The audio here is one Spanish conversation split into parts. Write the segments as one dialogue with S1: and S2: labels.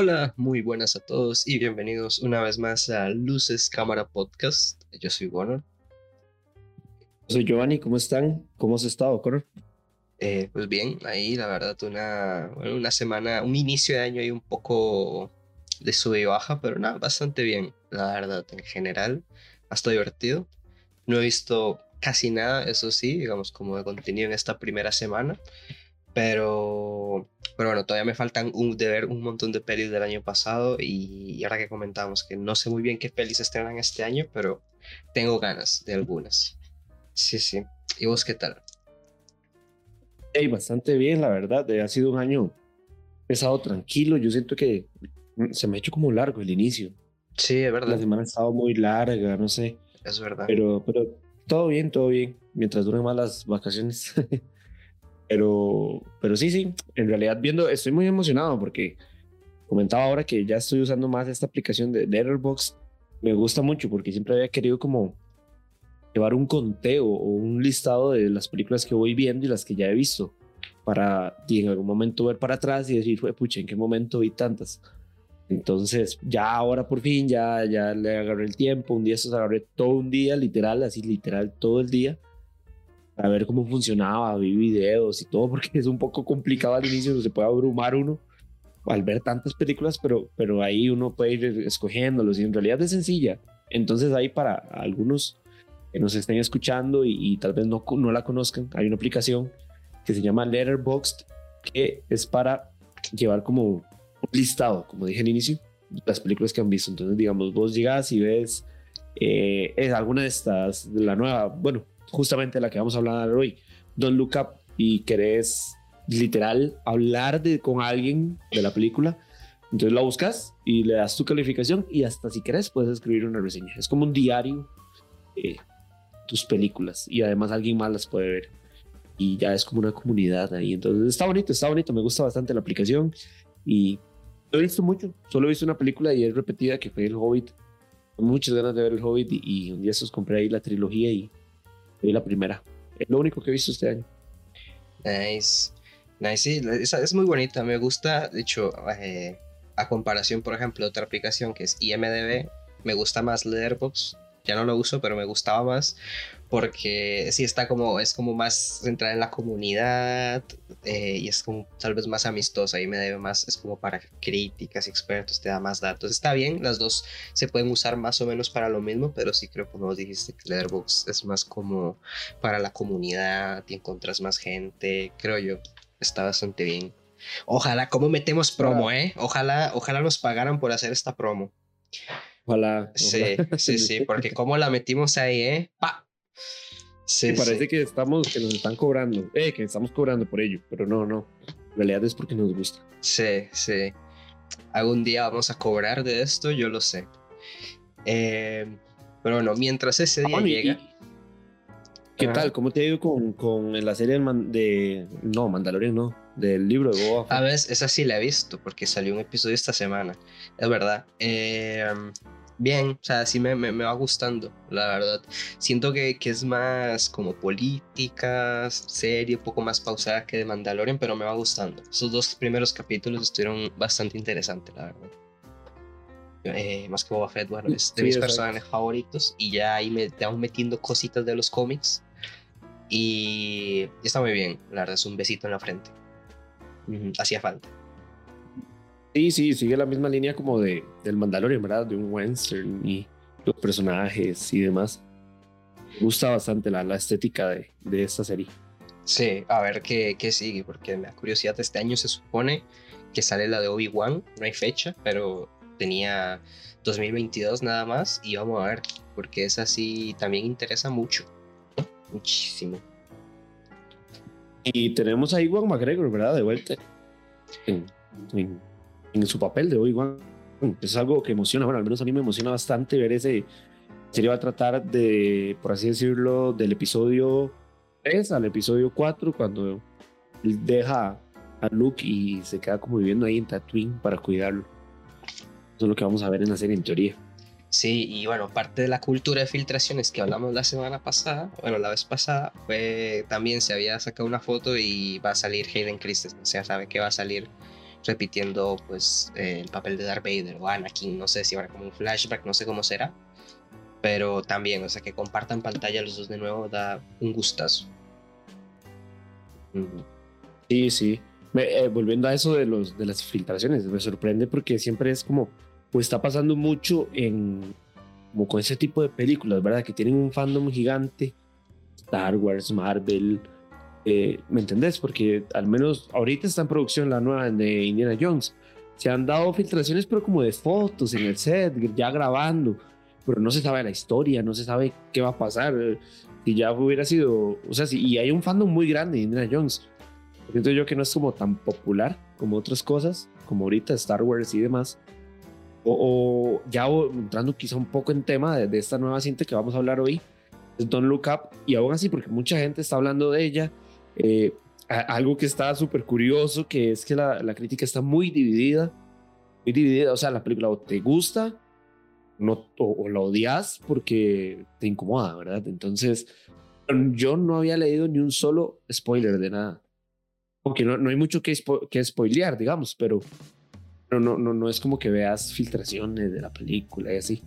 S1: Hola, muy buenas a todos y bienvenidos una vez más a Luces Cámara Podcast. Yo soy Warner.
S2: Soy Giovanni, ¿cómo están? ¿Cómo has estado, Connor?
S1: Eh, pues bien, ahí la verdad una, una semana, un inicio de año ahí un poco de sube y baja, pero nada, bastante bien, la verdad, en general. Hasta divertido. No he visto casi nada, eso sí, digamos, como de contenido en esta primera semana. Pero, pero bueno, todavía me faltan un, de ver un montón de pelis del año pasado y, ahora que comentamos que no sé muy bien qué pelis estrenan este año, pero tengo ganas de algunas. Sí, sí. ¿Y vos qué tal?
S2: Hey, bastante bien, la verdad. Eh, ha sido un año pesado, tranquilo. Yo siento que se me ha hecho como largo el inicio.
S1: Sí, es verdad.
S2: La semana ha estado muy larga, no sé.
S1: Es verdad.
S2: Pero, pero todo bien, todo bien. Mientras duren más las vacaciones. Pero, pero sí, sí, en realidad viendo, estoy muy emocionado porque comentaba ahora que ya estoy usando más esta aplicación de Letterboxd. Me gusta mucho porque siempre había querido como llevar un conteo o un listado de las películas que voy viendo y las que ya he visto para y en algún momento ver para atrás y decir, pucha, ¿en qué momento vi tantas? Entonces, ya ahora por fin, ya, ya le agarré el tiempo. Un día se agarré todo un día, literal, así literal todo el día a ver cómo funcionaba, vi videos y todo, porque es un poco complicado al inicio, se puede abrumar uno al ver tantas películas, pero, pero ahí uno puede ir escogiéndolos y en realidad es sencilla. Entonces ahí para algunos que nos estén escuchando y, tal vez no, no la conozcan, hay una aplicación que se llama Letterboxd, que es para llevar como un listado, como dije al inicio, las películas que han visto. Entonces, digamos, vos llegas y ves eh, es alguna de estas, de la nueva, bueno, justamente la que vamos a hablar hoy, Don't Look Up, y querés literal hablar de, con alguien de la película, entonces la buscas y le das tu calificación y hasta si querés puedes escribir una reseña. Es como un diario eh, tus películas y además alguien más las puede ver y ya es como una comunidad ahí. Entonces está bonito, está bonito, me gusta bastante la aplicación y he visto mucho, solo he visto una película y es repetida que fue El Hobbit. muchas ganas de ver El Hobbit y, un día estos compré ahí la trilogía y y la primera. Es lo único que he visto este año.
S1: Nice. Nice, sí, es muy bonita. Me gusta, de hecho, eh, a comparación, por ejemplo, de otra aplicación que es IMDB, me gusta más Letterboxd ya no lo uso, pero me gustaba más porque sí está como, es como más centrada en la comunidad eh, y es como tal vez más amistosa y me debe más, es como para críticas expertos, te da más datos. Está bien, las dos se pueden usar más o menos para lo mismo, pero sí creo como dijiste que Letterboxd es más como para la comunidad y encontras más gente, creo yo, está bastante bien. Ojalá, ¿cómo metemos promo, eh? Ojalá, ojalá nos pagaran por hacer esta promo.
S2: Ojalá.
S1: Sí, sí, sí, porque como la metimos ahí, ¿eh? ¡Pa!
S2: Sí, parece que estamos, que nos están cobrando, eh, que estamos cobrando por ello, pero no, no. En realidad es porque nos gusta.
S1: Sí, sí. Algún día vamos a cobrar de esto, yo lo sé. Eh, pero bueno, mientras ese día llega.
S2: ¿Qué tal? ¿Cómo te ha ido con, con la serie de, No, Mandalorian no. Del libro de Boba
S1: A ver, esa sí la he visto porque salió un episodio esta semana. Es verdad. Eh, bien, o sea, sí me, me, va gustando, la verdad. Siento que, que, es más como política, serie, un poco más pausada que de Mandalorian, pero me va gustando. Esos dos primeros capítulos estuvieron bastante interesantes, la verdad. Eh, más que Boba Fett, bueno, es de mis personajes favoritos y ya ahí me estamos metiendo cositas de los cómics y está muy bien, la verdad es un besito en la frente. Hacía falta.
S2: Sí, sí, sigue la misma línea como de, del Mandalorian, ¿verdad? De un western y los personajes y demás. Me gusta bastante la, la estética de, de, esta serie.
S1: Sí, a ver qué, qué sigue, porque me da curiosidad. Este año se supone que sale la de Obi-Wan, no hay fecha, pero tenía 2022 nada más y vamos a ver, porque esa sí también interesa mucho, muchísimo.
S2: Y tenemos a Iwan McGregor, ¿verdad? De vuelta en, en su papel de Obi-Wan. Es algo que emociona, bueno, al menos a mí me emociona bastante ver ese. Sería va a tratar de, por así decirlo, del episodio 3 al episodio 4, cuando él deja a Luke y se queda como viviendo ahí en Tatooine para cuidarlo. Eso es lo que vamos a ver en la serie en teoría.
S1: Sí, y bueno, parte de la cultura de filtraciones que hablamos la semana pasada, bueno, la vez pasada, fue también se había sacado una foto y va a salir Hayden Christensen, o sea, sabe que va a salir repitiendo pues eh, el papel de Darth Vader o Anakin, no sé si ahora como un flashback, no sé cómo será, pero también, o sea, que compartan pantalla los dos de nuevo da un gustazo.
S2: Sí, sí. Eh, volviendo a eso de, los, de las filtraciones, me sorprende porque siempre es como, pues está pasando mucho en, como con ese tipo de películas, ¿verdad? Que tienen un fandom gigante, Star Wars, Marvel, eh, ¿me entendés? Porque al menos ahorita está en producción la nueva de Indiana Jones. Se han dado filtraciones, pero como de fotos en el set, ya grabando, pero no se sabe la historia, no se sabe qué va a pasar. Si ya hubiera sido, o sea, si, y hay un fandom muy grande de Indiana Jones. Siento yo que no es como tan popular como otras cosas, como ahorita Star Wars y demás. O, ya entrando quizá un poco en tema de, esta nueva cinta que vamos a hablar hoy, es Don't Look Up, y aún así, porque mucha gente está hablando de ella, eh, algo que está súper curioso, que es que la, la, crítica está muy dividida, muy dividida, o sea, la película o te gusta no, o, o la odias porque te incomoda, ¿verdad? Entonces, yo no había leído ni un solo spoiler de nada. Porque no, no hay mucho que, que spoilear, digamos, pero no, no, no es como que veas filtraciones de la película y así.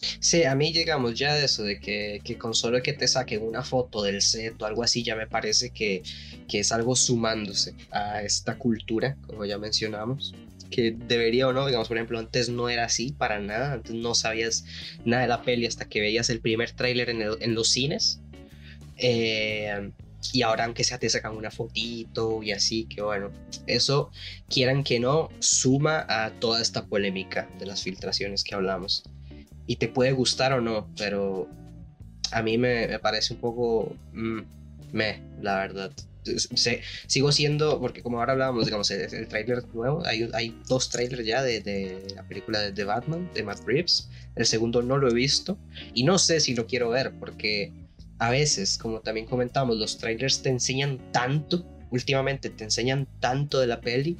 S1: Sí, a mí llegamos ya de eso, de que, con solo que te saquen una foto del set o algo así, ya me parece que, que es algo sumándose a esta cultura, como ya mencionamos, que debería o no, digamos, por ejemplo, antes no era así para nada, antes no sabías nada de la peli hasta que veías el primer tráiler en, en, los cines. Eh, y ahora aunque sea te sacan una fotito y así, que bueno, eso quieran que no, suma a toda esta polémica de las filtraciones que hablamos. Y te puede gustar o no, pero a mí me, parece un poco mm, la verdad. sigo siendo, porque como ahora hablábamos, digamos, el, el tráiler nuevo, hay, hay dos trailers ya de, de la película de, de Batman, de Matt Reeves. El segundo no lo he visto y no sé si lo quiero ver porque a veces, como también comentamos, los trailers te enseñan tanto, últimamente te enseñan tanto de la peli,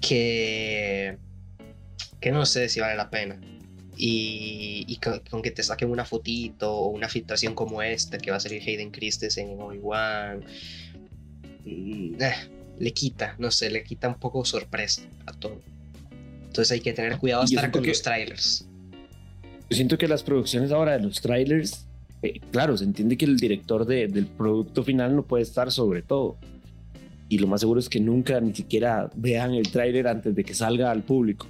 S1: que, que no sé si vale la pena. Y, con, que te saquen una fotito o una filtración como esta, que va a salir Hayden Christensen en Obi-Wan, mm, eh, le quita, no sé, le quita un poco sorpresa a todo. Entonces hay que tener cuidado hasta con los trailers.
S2: Yo siento que las producciones ahora de los trailers eh, claro, se entiende que el director del producto final no puede estar sobre todo. Y lo más seguro es que nunca ni siquiera vean el tráiler antes de que salga al público.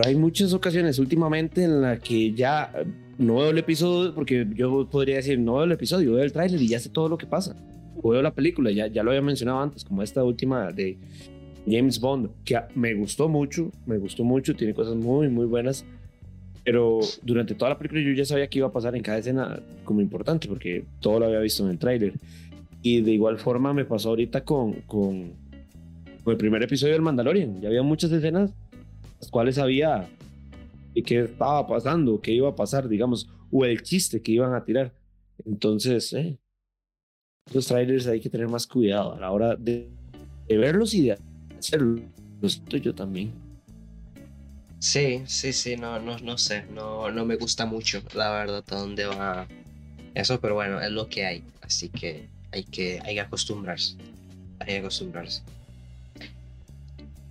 S2: Pero hay muchas ocasiones últimamente en las que ya no veo el episodio, porque yo podría decir, no veo el episodio, veo el tráiler y ya sé todo lo que pasa. O veo la película, ya, ya lo había mencionado antes, como esta última de James Bond, que me gustó mucho, me gustó mucho, tiene cosas muy, muy buenas pero durante toda la película yo ya sabía que iba a pasar en cada escena como importante, porque todo lo había visto en el tráiler. Y de igual forma me pasó ahorita con, con, el primer episodio del Mandalorian. Ya había muchas escenas las cuales sabía qué estaba pasando, qué iba a pasar, digamos, o el chiste que iban a tirar. Entonces, eh, los trailers hay que tener más cuidado a la hora de, de verlos y de hacerlos. Yo también.
S1: Sí, sí, sí, no, no, no sé, no, no me gusta mucho, la verdad, a dónde va eso, pero bueno, es lo que hay, así que hay que, hay que acostumbrarse, hay que acostumbrarse.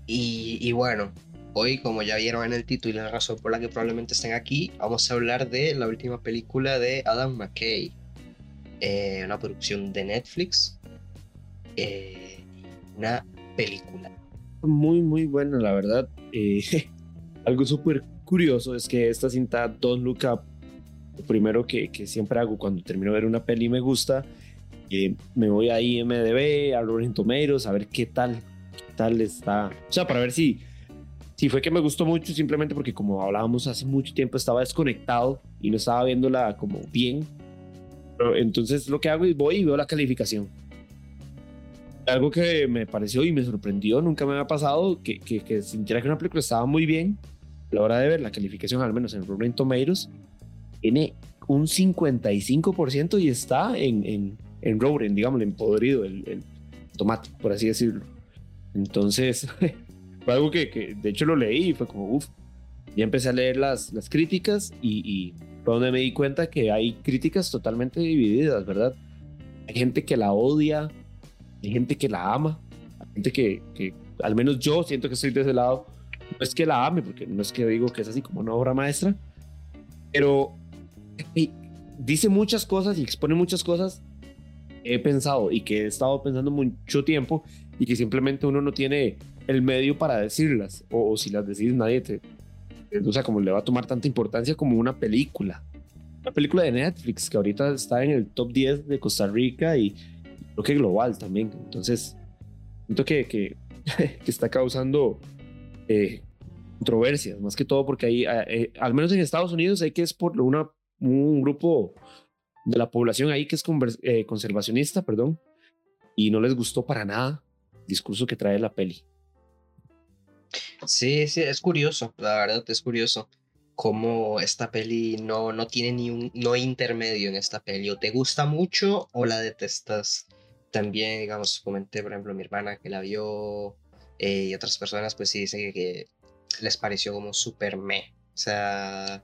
S1: Y, y bueno, hoy, como ya vieron en el título y la razón por la que probablemente estén aquí, vamos a hablar de la última película de Adam McKay, eh, una producción de Netflix, eh, una película.
S2: Muy, muy buena, la verdad. Eh, Algo súper curioso es que esta cinta Don't Look Up, lo primero que, que siempre hago cuando termino de ver una peli y me gusta, me voy a IMDB, a Rotten Tomatoes, a ver qué tal, qué tal está. O sea, para ver si, si fue que me gustó mucho, simplemente porque como hablábamos hace mucho tiempo estaba desconectado y no estaba viéndola como bien. Pero entonces lo que hago es voy y veo la calificación. Algo que me pareció y me sorprendió, nunca me había pasado, que, que, que sintiera que una película estaba muy bien a la hora de ver la calificación, al menos en Rotten Tomatoes, tiene un 55% y está en, en, en Rotten, digamos, en podrido el, el, tomate, por así decirlo. Entonces, fue algo que, que, de hecho lo leí y fue como, uff, ya empecé a leer las, las críticas y, y fue donde me di cuenta que hay críticas totalmente divididas, ¿verdad? Hay gente que la odia, hay gente que la ama. gente que, que, al menos yo siento que estoy de ese lado, no es que la ame, porque no es que digo que es así como una obra maestra, pero dice muchas cosas y expone muchas cosas he pensado y que he estado pensando mucho tiempo y que simplemente uno no tiene el medio para decirlas o, si las decís nadie te, o sea, como le va a tomar tanta importancia como una película. Una película de Netflix que ahorita está en el top 10 de Costa Rica y creo que global también. Entonces, siento que, que, que está causando eh, controversias, más que todo porque ahí, eh, eh, al menos en Estados Unidos, hay que es por una, un grupo de la población ahí que es conservacionista, perdón, y no les gustó para nada el discurso que trae la peli.
S1: Sí, sí, es curioso, la verdad es curioso cómo esta peli no, no tiene ni un no intermedio en esta peli. O te gusta mucho o la detestas. También, digamos, comenté, por ejemplo, mi hermana que la vio eh, y otras personas, pues sí dicen que, les pareció como súper me. O sea,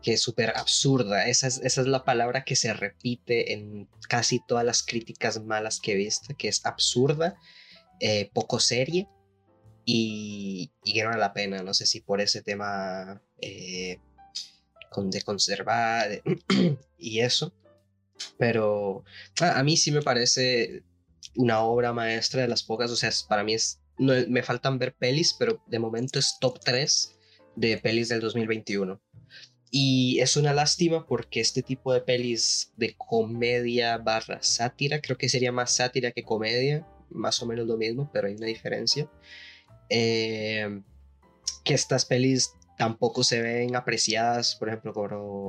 S1: que es súper absurda. Esa es, esa es la palabra que se repite en casi todas las críticas malas que he visto, que es absurda, eh, poco serie y, que no vale la pena. No sé si por ese tema eh, de conservar y eso. Pero a, mí sí me parece una obra maestra de las pocas. O sea, para mí es. No, me faltan ver pelis, pero de momento es top 3 de pelis del 2021. Y es una lástima porque este tipo de pelis de comedia barra sátira, creo que sería más sátira que comedia, más o menos lo mismo, pero hay una diferencia. Eh, que estas pelis tampoco se ven apreciadas, por ejemplo,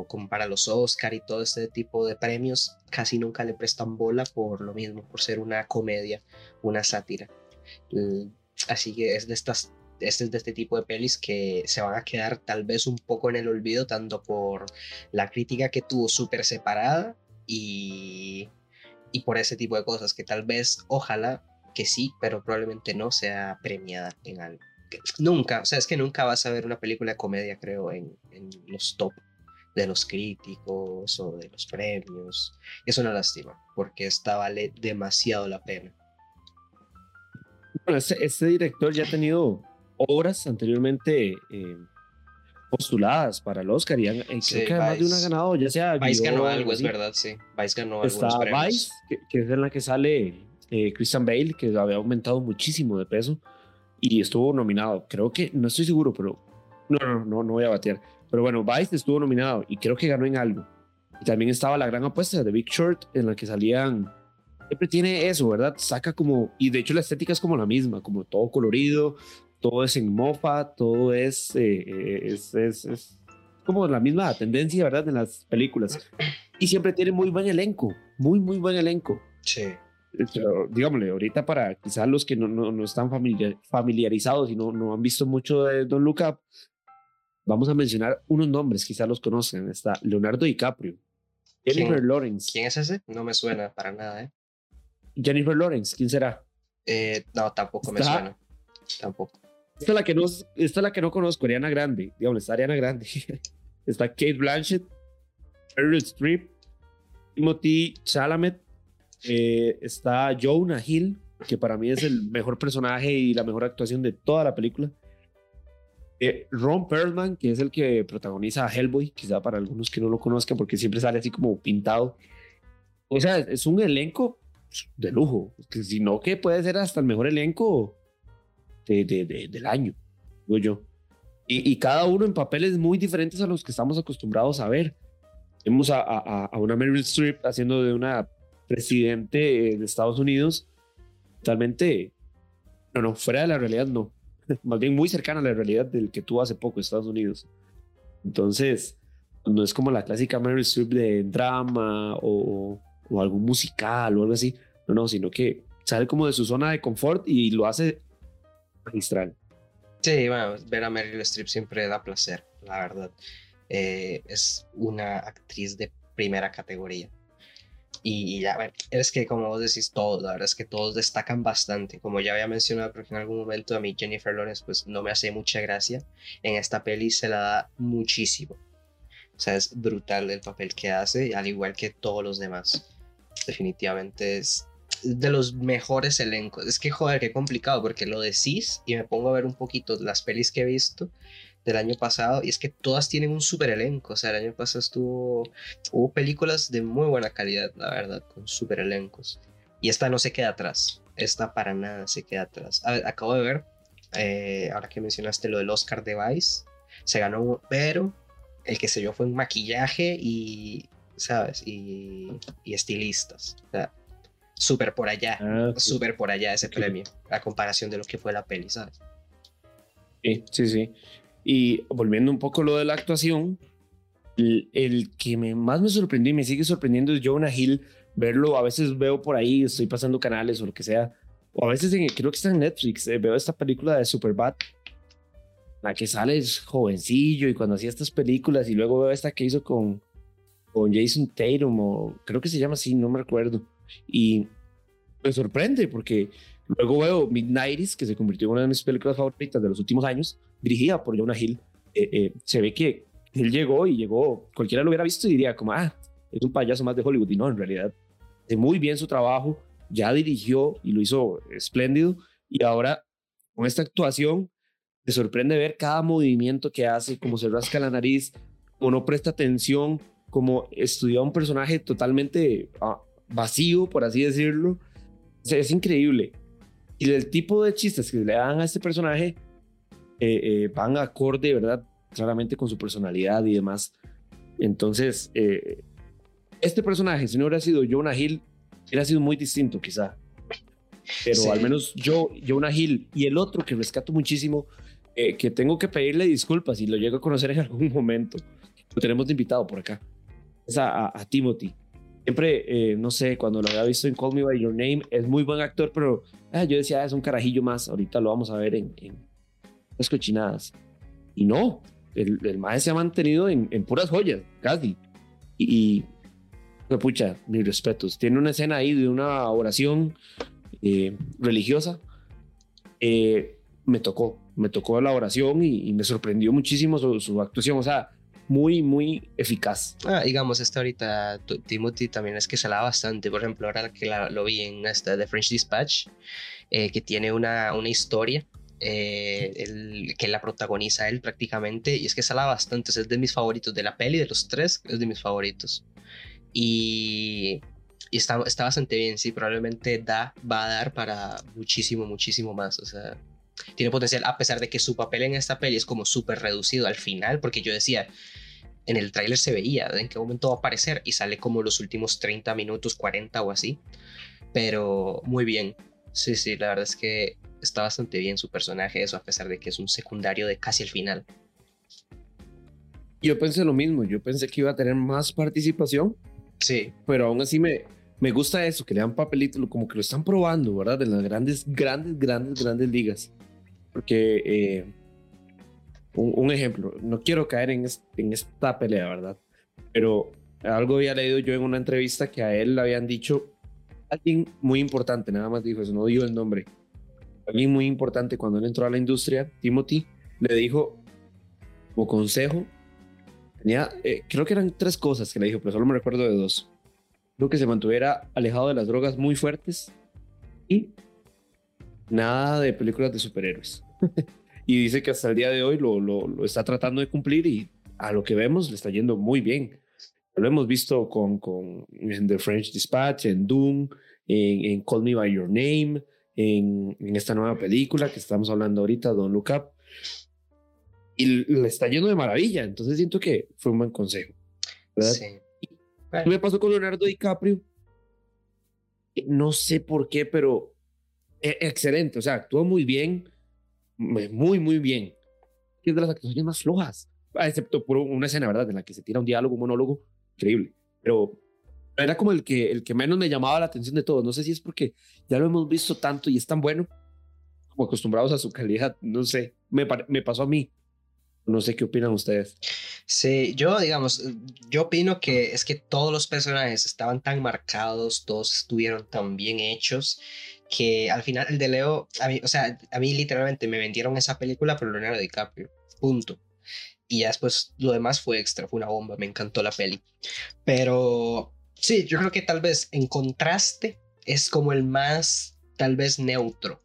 S1: como, para los Oscar y todo este tipo de premios, casi nunca le prestan bola por lo mismo, por ser una comedia, una sátira. Así que es de estas este es de este tipo de pelis que se van a quedar tal vez un poco en el olvido, tanto por la crítica que tuvo súper separada y, y por ese tipo de cosas que tal vez, ojalá, que sí, pero probablemente no sea premiada en algo. Nunca, o sea, es que nunca vas a ver una película de comedia, creo, en, en los top de los críticos o de los premios. Es una lástima, porque esta vale demasiado la pena.
S2: Bueno, este, este director ya ha tenido obras anteriormente eh, postuladas para el Oscar y, creo que además de una ganado, ya sea.
S1: Vice ganó algo, es verdad, sí. Vice ganó Está
S2: Vice, que, es en la que sale eh, Christian Bale, que había aumentado muchísimo de peso y estuvo nominado. Creo que, no estoy seguro, pero no, no, no, no voy a batear. Pero bueno, Vice estuvo nominado y creo que ganó en algo. Y también estaba la gran apuesta de Big Short, en la que salían. Siempre tiene eso, ¿verdad? Saca como. Y de hecho, la estética es como la misma, como todo colorido, todo es en mofa, todo es, eh, eh, es, es, es, como la misma tendencia, ¿verdad? En las películas. Y siempre tiene muy buen elenco, muy, muy buen elenco.
S1: Sí.
S2: Pero, digámosle, ahorita para quizás los que no, no, no están familiarizados y no, no han visto mucho de Don Look Up, vamos a mencionar unos nombres, quizás los conocen. Está Leonardo DiCaprio, Jennifer Lawrence.
S1: ¿Quién es ese? No me suena para nada, ¿eh?
S2: Jennifer Lawrence, ¿quién será?
S1: Eh, no, tampoco me suena. Tampoco.
S2: Esta es la que no, esta es la que no conozco, Ariana Grande. Digamos, está Ariana Grande. está Kate Blanchett, Meryl Streep, Timothy Chalamet, eh, está Jonah Hill, que para mí es el mejor personaje y la mejor actuación de toda la película. Eh, Ron Perlman, que es el que protagoniza a Hellboy, quizá para algunos que no lo conozcan, porque siempre sale así como pintado. O sea, es un elenco de lujo, que si no, que puede ser hasta el mejor elenco de, del año, digo yo. Y, cada uno en papeles muy diferentes a los que estamos acostumbrados a ver. Vemos a, a, una Meryl Streep haciendo de una presidente de Estados Unidos totalmente, no, no, fuera de la realidad no, más bien muy cercana a la realidad del que tuvo hace poco Estados Unidos. Entonces, no es como la clásica Meryl Streep de drama o, o algún musical o algo así, no, no, sino que sale como de su zona de confort y lo hace magistral.
S1: Sí, bueno, ver a Meryl Streep siempre da placer, la verdad. Eh, es una actriz de primera categoría. Y ya, es que como vos decís, todos, la verdad es que todos destacan bastante. Como ya había mencionado, porque en algún momento a mí Jennifer Lawrence pues no me hace mucha gracia. En esta peli se la da muchísimo. O sea, es brutal el papel que hace, al igual que todos los demás. Definitivamente es de los mejores elencos. Es que, joder, qué complicado, porque lo decís y me pongo a ver un poquito las pelis que he visto del año pasado y es que todas tienen un super elenco. O sea, el año pasado estuvo, hubo películas de muy buena calidad, la verdad, con super elencos. Y esta no se queda atrás. Esta para nada se queda atrás. acabo de ver, eh, ahora que mencionaste lo del Oscar de Vice, se ganó, pero el que se dio fue un maquillaje y, ¿sabes? Y, y estilistas. O sea, súper por allá, ah, súper por allá ese premio, a comparación de lo que fue la peli, ¿sabes?
S2: Sí, sí, sí. Y volviendo un poco lo de la actuación, el, que me, más me sorprendió y me sigue sorprendiendo es Jonah Hill. Verlo, a veces veo por ahí, estoy pasando canales o lo que sea, o a veces creo que está en Netflix, eh, veo esta película de Superbad, la que sale es jovencillo y cuando hacía estas películas y luego veo esta que hizo con, con Jason Tatum o creo que se llama así, no me recuerdo. Y me sorprende porque luego veo Midnighties, que se convirtió en una de mis películas favoritas de los últimos años, dirigida por Jonah Hill. Eh, eh, se ve que él llegó y llegó, cualquiera lo hubiera visto y diría como, ah, es un payaso más de Hollywood. Y no, en realidad, hace muy bien su trabajo, ya dirigió y lo hizo espléndido. Y ahora, con esta actuación, te sorprende ver cada movimiento que hace, como se rasca la nariz, como no presta atención, como estudia un personaje totalmente ah, vacío, por así decirlo. es increíble. Y el tipo de chistes que le dan a este personaje eh, eh, van acorde, ¿verdad? Claramente con su personalidad y demás. Entonces, eh, este personaje, si no hubiera sido Jonah Hill, hubiera sido muy distinto quizá. Pero al menos yo, Jonah Hill y el otro que rescato muchísimo, que tengo que pedirle disculpas y lo llego a conocer en algún momento, lo tenemos de invitado por acá, es a Timothy siempre, eh, no sé, cuando lo había visto en Call Me By Your Name, es muy buen actor, pero ah, yo decía, ah, es un carajillo más, ahorita lo vamos a ver en, las cochinadas. Y no, el, el maestro se ha mantenido en, puras joyas, casi. Y, y pucha, mis respetos. Tiene una escena ahí de una oración eh, religiosa. Eh, me tocó, me tocó la oración y, me sorprendió muchísimo su, su actuación. O sea, muy, muy eficaz.
S1: Ah, digamos, esta ahorita Timothy también es que se la bastante. Por ejemplo, ahora que lo vi en esta The French Dispatch, eh, que tiene una, una historia eh, el, que la protagoniza él prácticamente, y es que sala bastante, es de mis favoritos de la peli, de los tres, es de mis favoritos. Y, y está, está bastante bien, sí, probablemente da, va a dar para muchísimo, muchísimo más, o sea, tiene potencial, a pesar de que su papel en esta peli es como súper reducido al final, porque yo decía, en el tráiler se veía en qué momento va a aparecer y sale como los últimos 30 minutos, 40 o así, pero muy bien, sí, sí, la verdad es que está bastante bien su personaje, eso a pesar de que es un secundario de casi el final.
S2: Yo pensé lo mismo, yo pensé que iba a tener más participación.
S1: Sí.
S2: Pero aún así me, me gusta eso, que le dan papelito, como que lo están probando, ¿verdad? En las grandes, grandes, grandes, grandes ligas. Porque, eh, un, ejemplo, no quiero caer en, en esta pelea, ¿verdad? Pero algo había leído yo en una entrevista que a él le habían dicho alguien muy importante, nada más dijo eso, no dijo el nombre. Alguien muy importante cuando él entró a la industria, Timothy, le dijo como consejo, tenía, eh, creo que eran tres cosas que le dijo, pero solo me recuerdo de dos. Creo que se mantuviera alejado de las drogas muy fuertes y nada de películas de superhéroes. y dice que hasta el día de hoy lo, lo, está tratando de cumplir y a lo que vemos le está yendo muy bien. Lo hemos visto con, con en The French Dispatch, en Doom, en, Call Me By Your Name, en, en, esta nueva película que estamos hablando ahorita, Don't Look Up. Y le está yendo de maravilla. Entonces siento que fue un buen consejo. Sí. ¿Qué me pasó con Leonardo DiCaprio? No sé por qué, pero excelente, o sea, actuó muy bien, muy, muy bien. Es de las actuaciones más flojas, ah, excepto por una escena, ¿verdad? En la que se tira un diálogo, un monólogo, increíble. Pero era como el que, el que menos me llamaba la atención de todos. No sé si es porque ya lo hemos visto tanto y es tan bueno, como acostumbrados a su calidad. No sé, me, me pasó a mí. No sé qué opinan ustedes.
S1: Sí, yo digamos, yo opino que es que todos los personajes estaban tan marcados, todos estuvieron tan bien hechos que al final el de Leo, a mí, o sea, a mí literalmente me vendieron esa película por Leonardo DiCaprio, punto. Y ya después lo demás fue extra, fue una bomba, me encantó la peli. Pero sí, yo creo que tal vez en contraste, es como el más tal vez neutro,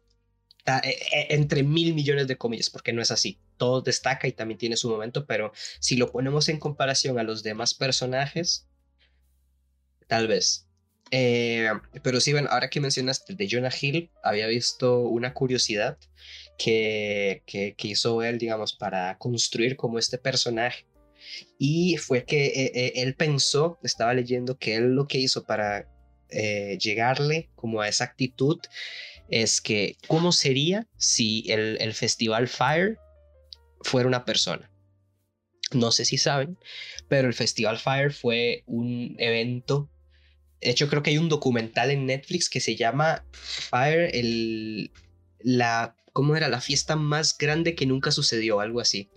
S1: e, e, entre mil millones de comillas, porque no es así. Todo destaca y también tiene su momento, pero si lo ponemos en comparación a los demás personajes, tal vez. Eh, pero sí, bueno, ahora que mencionaste de Jonah Hill, había visto una curiosidad que, que, hizo él, digamos, para construir como este personaje. Y fue que eh, eh, él pensó, estaba leyendo, que él lo que hizo para llegarle como a esa actitud es que, ¿cómo sería si el, el festival Fire fuera una persona? No sé si saben, pero el Festival Fire fue un evento de hecho, creo que hay un documental en Netflix que se llama Fire, el, la, ¿cómo era? La fiesta más grande que nunca sucedió, algo así.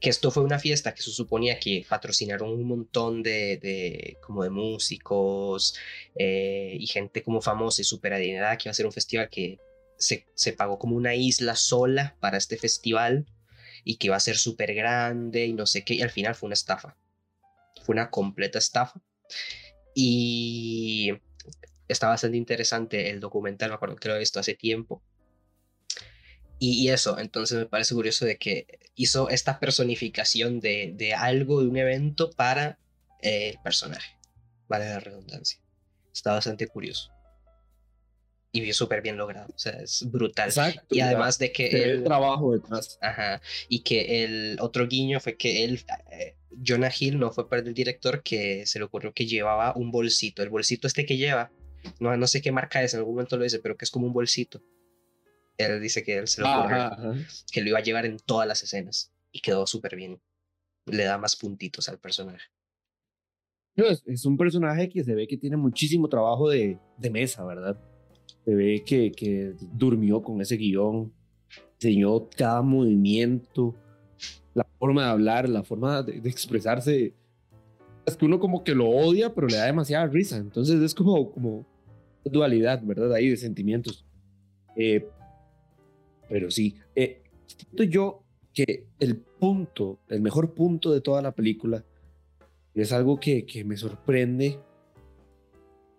S1: Que esto fue una fiesta que se suponía que patrocinaron un montón de, de como de músicos eh, y gente como famosa y súper adinerada, que iba a ser un festival que se, se pagó como una isla sola para este festival y que iba a ser súper grande y no sé qué, y al final fue una estafa. Fue una completa estafa. Y está bastante interesante el documental, me acuerdo que lo he visto hace tiempo. Y, eso, entonces me parece curioso de que hizo esta personificación de, de algo, de un evento para eh, el personaje. Vale la redundancia. Está bastante curioso. Y súper bien logrado. O sea, es brutal. y además de que...
S2: El trabajo detrás.
S1: Ajá. Y que el otro guiño fue que él eh, Jonah Hill no fue parte del director que se le ocurrió que llevaba un bolsito. El bolsito este que lleva, no, no sé qué marca es, en algún momento lo dice, pero que es como un bolsito. Él dice que él se lo ocurrió, que lo iba a llevar en todas las escenas y quedó súper bien. Le da más puntitos al personaje.
S2: Es, un personaje que se ve que tiene muchísimo trabajo de, de mesa, ¿verdad? Se ve que, que durmió con ese guion, enseñó cada movimiento, la forma de hablar, la forma de, expresarse. Es que uno como que lo odia, pero le da demasiada risa. Entonces es como, como dualidad, ¿verdad? Ahí de sentimientos. Eh, pero sí, eh, siento yo que el punto, el mejor punto de toda la película, es algo que, que me sorprende,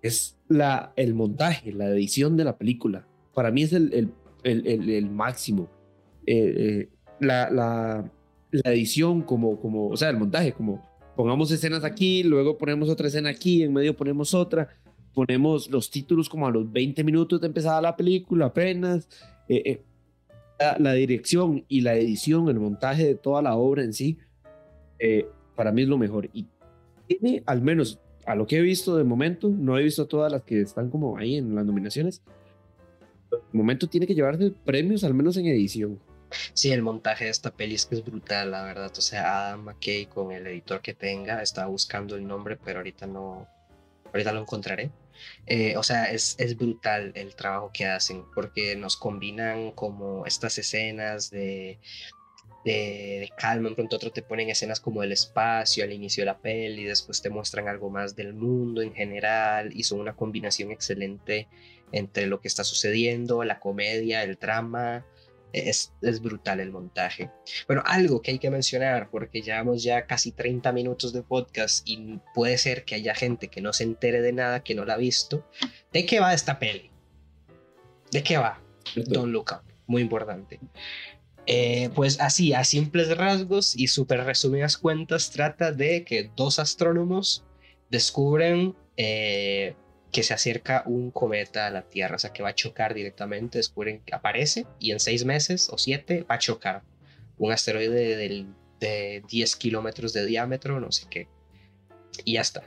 S2: es la, el montaje, la edición de la película. Para mí es el, el, el, el máximo. Eh, eh la, la, la edición, como, como, o sea, el montaje, como pongamos escenas aquí, luego ponemos otra escena aquí, en medio ponemos otra, ponemos los títulos como a los 20 minutos de empezada la película apenas. Eh, eh, la, dirección y la edición, el montaje de toda la obra en sí, para mí es lo mejor. Y tiene, al menos a lo que he visto de momento, no he visto todas las que están como ahí en las nominaciones. De momento tiene que llevarse premios, al menos en edición.
S1: Sí, el montaje de esta peli es que es brutal, la verdad. O sea, Adam McKay con el editor que tenga, estaba buscando el nombre, pero ahorita no, ahorita lo encontraré. Eh, o sea, es, es brutal el trabajo que hacen, porque nos combinan como estas escenas de, de, calma, en pronto otro te ponen escenas como el espacio al inicio de la peli, después te muestran algo más del mundo en general, y son una combinación excelente entre lo que está sucediendo, la comedia, el drama, es, brutal el montaje. Bueno, algo que hay que mencionar, porque llevamos ya casi 30 minutos de podcast y puede ser que haya gente que no se entere de nada, que no la ha visto. ¿De qué va esta peli? ¿De qué va? Don't Look Up, muy importante. Eh, pues así, a simples rasgos y súper resumidas cuentas, trata de que dos astrónomos descubren eh, que se acerca un cometa a la Tierra, o sea, que va a chocar directamente, descubren que aparece y en seis meses o siete va a chocar un asteroide de, de 10 kilómetros de diámetro, no sé qué. Y ya está.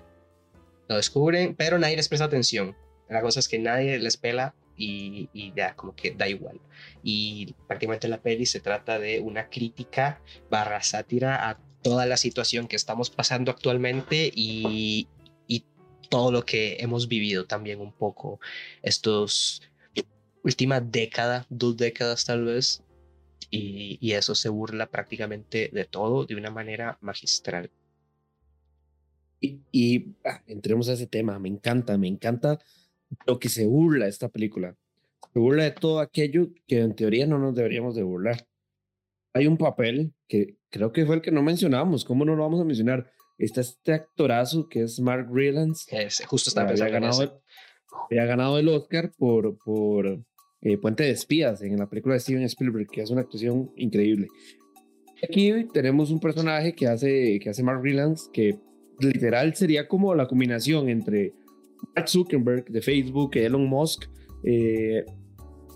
S1: Lo descubren, pero nadie les presta atención. La cosa es que nadie les pela y, y, ya, como que da igual. Y prácticamente la peli se trata de una crítica barra sátira a toda la situación que estamos pasando actualmente y, todo lo que hemos vivido también un poco estos últimas décadas, dos décadas tal vez, y, eso se burla prácticamente de todo de una manera magistral.
S2: Y, ah, entremos a ese tema, me encanta, me encanta lo que se burla esta película. Se burla de todo aquello que en teoría no nos deberíamos de burlar. Hay un papel que creo que fue el que no mencionamos, ¿cómo no lo vamos a mencionar? está este actorazo que es Mark Rylance.
S1: justo está pensando ganado,
S2: ha ganado el Oscar por, por eh, Puente de Espías en la película de Steven Spielberg, que es una actuación increíble. Aquí tenemos un personaje que hace, que hace Mark Rylance, que literal sería como la combinación entre Mark Zuckerberg de Facebook, Elon Musk, eh,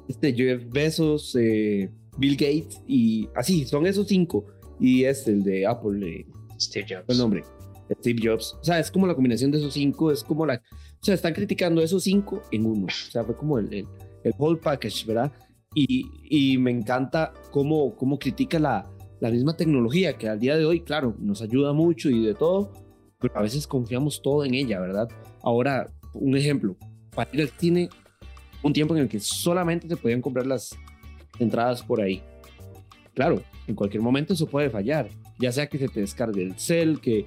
S2: este Jeff Bezos, eh, Bill Gates y así, son esos cinco. Y este, el de Apple,
S1: Steve Jobs.
S2: El nombre, Steve Jobs. O sea, es como la combinación de esos cinco, es como la... O sea, están criticando esos cinco en uno. O sea, fue como el, el, el whole package, ¿verdad? Y, y me encanta cómo, cómo critica la, la misma tecnología, que al día de hoy, claro, nos ayuda mucho y de todo, pero a veces confiamos todo en ella, ¿verdad? Ahora, un ejemplo, para ir un tiempo en el que solamente se podían comprar las entradas por ahí. Claro, en cualquier momento eso puede fallar, ya sea que se te descargue el cel, que